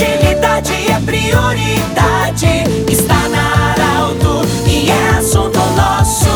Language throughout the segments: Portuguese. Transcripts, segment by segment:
Agilidade é prioridade. Está na Arauto e é assunto nosso.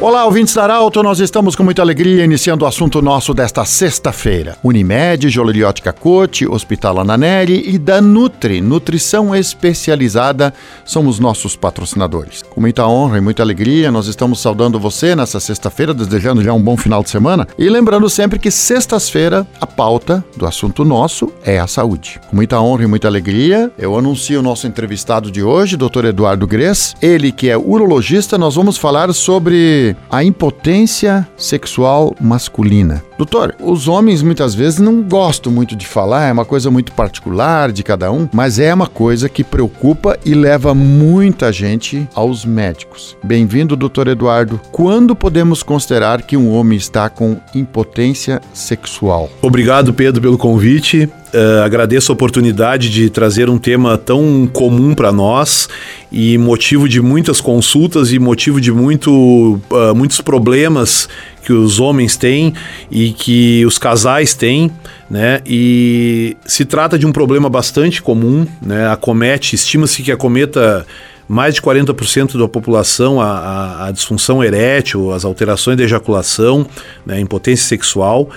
Olá, ouvintes da Arauto, nós estamos com muita alegria iniciando o assunto nosso desta sexta-feira. Unimed, Joliliótica Cote, Hospital Ananelli e da Nutri, Nutrição Especializada, são os nossos patrocinadores. Com muita honra e muita alegria, nós estamos saudando você nessa sexta-feira, desejando já um bom final de semana e lembrando sempre que sextas-feira a pauta do assunto nosso é a saúde. Com muita honra e muita alegria, eu anuncio o nosso entrevistado de hoje, Dr. Eduardo Gres, ele que é urologista, nós vamos falar sobre a impotência sexual masculina. Doutor, os homens muitas vezes não gostam muito de falar, é uma coisa muito particular de cada um, mas é uma coisa que preocupa e leva muita gente aos médicos. Bem-vindo, doutor Eduardo. Quando podemos considerar que um homem está com impotência sexual? Obrigado, Pedro, pelo convite. Uh, agradeço a oportunidade de trazer um tema tão comum para nós e motivo de muitas consultas e motivo de muito, uh, muitos problemas que os homens têm e que os casais têm, né? E se trata de um problema bastante comum, né? Acomete, estima-se que acometa mais de 40% da população a, a, a, disfunção erétil, as alterações de ejaculação, né, impotência sexual.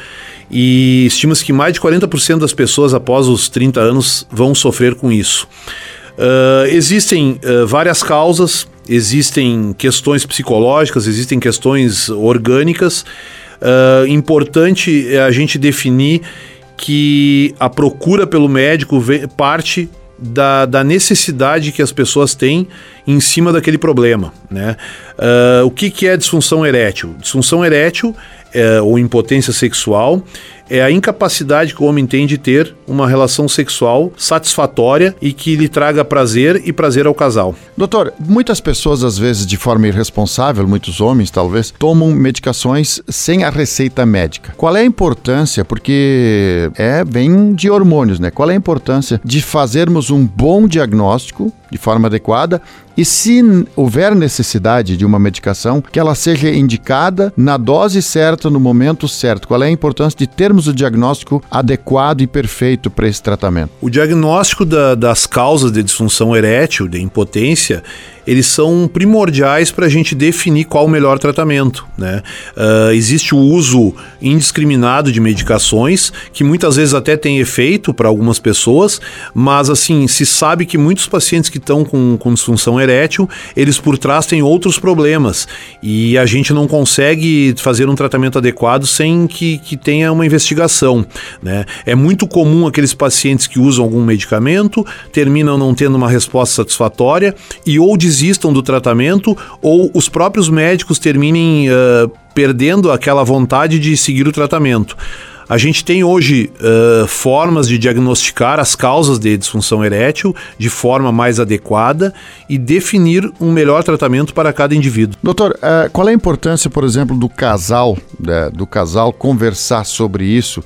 E estima-se que mais de 40% das pessoas após os 30 anos vão sofrer com isso. Uh, existem uh, várias causas, existem questões psicológicas, existem questões orgânicas. Uh, importante é a gente definir que a procura pelo médico parte da, da, necessidade que as pessoas têm em cima daquele problema. Né? Uh, o que, que é disfunção erétil? Disfunção erétil é, ou impotência sexual é a incapacidade que o homem tem de ter uma relação sexual satisfatória e que lhe traga prazer e prazer ao casal. Doutor, muitas pessoas, às vezes, de forma irresponsável, muitos homens talvez, tomam medicações sem a receita médica. Qual é a importância? Porque é bem de hormônios, né? Qual é a importância de fazermos um bom diagnóstico de forma adequada e se houver necessidade de uma medicação, que ela seja indicada na dose certa, no momento certo. Qual é a importância de termos o diagnóstico adequado e perfeito para esse tratamento? O diagnóstico da, das causas de disfunção erétil, de impotência, eles são primordiais para a gente definir qual o melhor tratamento. Né? Uh, existe o uso indiscriminado de medicações, que muitas vezes até tem efeito para algumas pessoas, mas assim, se sabe que muitos pacientes que estão com, com disfunção erétil, eles por trás têm outros problemas e a gente não consegue fazer um tratamento adequado sem que, que tenha uma investigação. Né? É muito comum aqueles pacientes que usam algum medicamento, terminam não tendo uma resposta satisfatória e ou desistam do tratamento ou os próprios médicos terminem uh, perdendo aquela vontade de seguir o tratamento. A gente tem hoje uh, formas de diagnosticar as causas de disfunção erétil de forma mais adequada e definir um melhor tratamento para cada indivíduo. Doutor, uh, qual é a importância, por exemplo, do casal, né, do casal conversar sobre isso?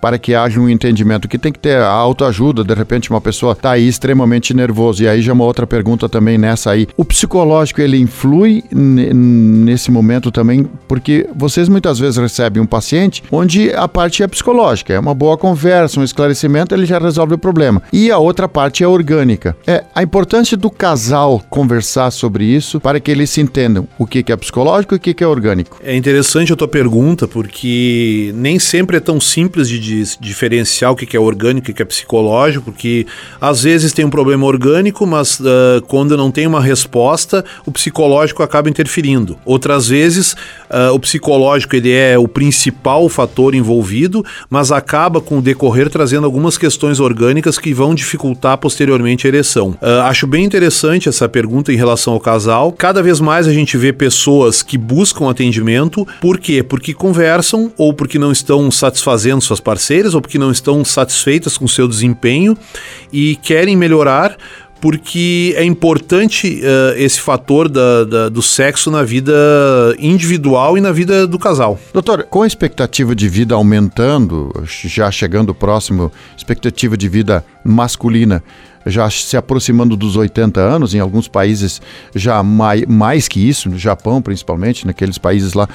Para que haja um entendimento que tem que ter a autoajuda, de repente uma pessoa está aí extremamente nervoso, e aí já uma outra pergunta também nessa aí. O psicológico, ele influi nesse momento também, porque vocês muitas vezes recebem um paciente onde a parte é psicológica, é uma boa conversa, um esclarecimento, ele já resolve o problema. E a outra parte é orgânica. É a importância do casal conversar sobre isso para que eles se entendam o que é psicológico e o que é orgânico. É interessante a tua pergunta, porque nem sempre é tão simples de de diferenciar o que é orgânico e o que é psicológico, porque às vezes tem um problema orgânico, mas uh, quando não tem uma resposta, o psicológico acaba interferindo. Outras vezes, uh, o psicológico ele é o principal fator envolvido, mas acaba com o decorrer trazendo algumas questões orgânicas que vão dificultar posteriormente a ereção. Uh, acho bem interessante essa pergunta em relação ao casal. Cada vez mais a gente vê pessoas que buscam atendimento, por quê? Porque conversam ou porque não estão satisfazendo suas parceiras parceiras ou porque não estão satisfeitas com seu desempenho e querem melhorar porque é importante uh, esse fator da, da, do sexo na vida individual e na vida do casal. Doutor, com a expectativa de vida aumentando, já chegando próximo, expectativa de vida masculina já se aproximando dos 80 anos, em alguns países já mais, mais que isso, no Japão principalmente, naqueles países lá.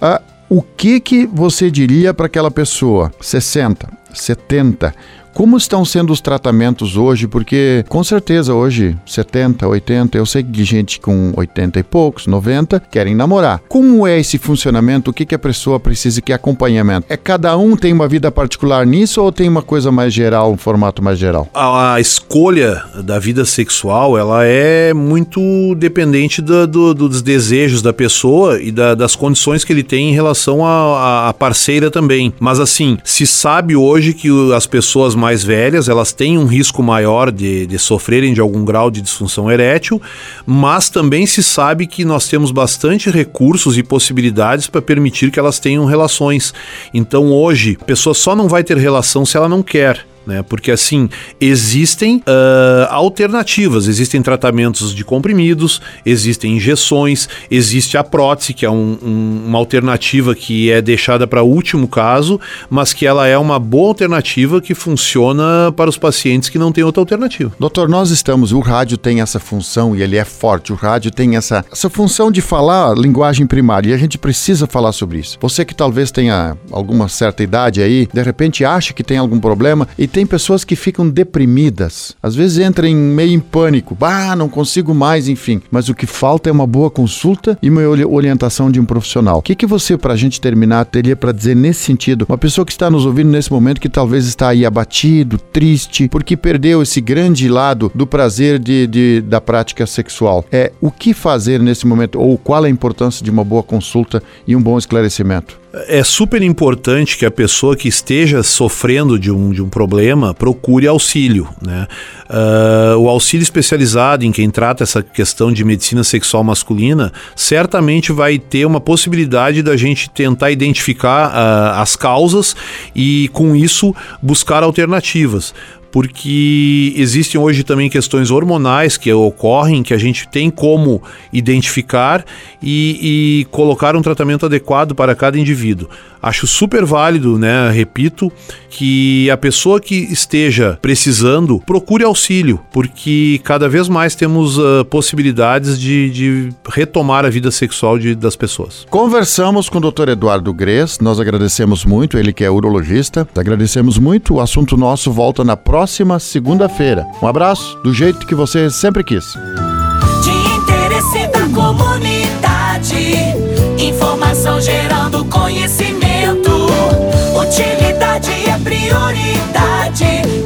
Uh, o que que você diria para aquela pessoa, 60, 70. Como estão sendo os tratamentos hoje? Porque com certeza hoje, 70, 80, eu sei que gente com 80 e poucos, 90, querem namorar. Como é esse funcionamento? O que, que a pessoa precisa? Que acompanhamento? É cada um tem uma vida particular nisso ou tem uma coisa mais geral, um formato mais geral? A, a escolha da vida sexual, ela é muito dependente do, do, dos desejos da pessoa e da, das condições que ele tem em relação à parceira também. Mas assim, se sabe hoje que as pessoas mais velhas, elas têm um risco maior de, de sofrerem de algum grau de disfunção erétil, mas também se sabe que nós temos bastante recursos e possibilidades para permitir que elas tenham relações. Então hoje, a pessoa só não vai ter relação se ela não quer né? Porque assim existem uh, alternativas, existem tratamentos de comprimidos, existem injeções, existe a prótese que é um, um, uma alternativa que é deixada para último caso, mas que ela é uma boa alternativa que funciona para os pacientes que não têm outra alternativa. Doutor, nós estamos, o rádio tem essa função e ele é forte. O rádio tem essa, essa função de falar linguagem primária e a gente precisa falar sobre isso. Você que talvez tenha alguma certa idade aí, de repente acha que tem algum problema e tem pessoas que ficam deprimidas, às vezes entram em meio em pânico, ah, não consigo mais, enfim. Mas o que falta é uma boa consulta e uma orientação de um profissional. O que, que você, para a gente terminar, teria para dizer nesse sentido? Uma pessoa que está nos ouvindo nesse momento que talvez está aí abatido, triste, porque perdeu esse grande lado do prazer de, de da prática sexual. É o que fazer nesse momento ou qual a importância de uma boa consulta e um bom esclarecimento? É super importante que a pessoa que esteja sofrendo de um, de um problema procure auxílio. Né? Uh, o auxílio especializado em quem trata essa questão de medicina sexual masculina certamente vai ter uma possibilidade da gente tentar identificar uh, as causas e, com isso, buscar alternativas porque existem hoje também questões hormonais que ocorrem que a gente tem como identificar e, e colocar um tratamento adequado para cada indivíduo. Acho super válido, né? Repito, que a pessoa que esteja precisando procure auxílio, porque cada vez mais temos uh, possibilidades de, de, retomar a vida sexual de, das pessoas. Conversamos com o Dr. Eduardo Gres, nós agradecemos muito, ele que é urologista, agradecemos muito. O assunto nosso volta na próxima segunda-feira. Um abraço, do jeito que você sempre quis. De interesse da comunidade, informação gerando conhecimento. Utilidade é prioridade.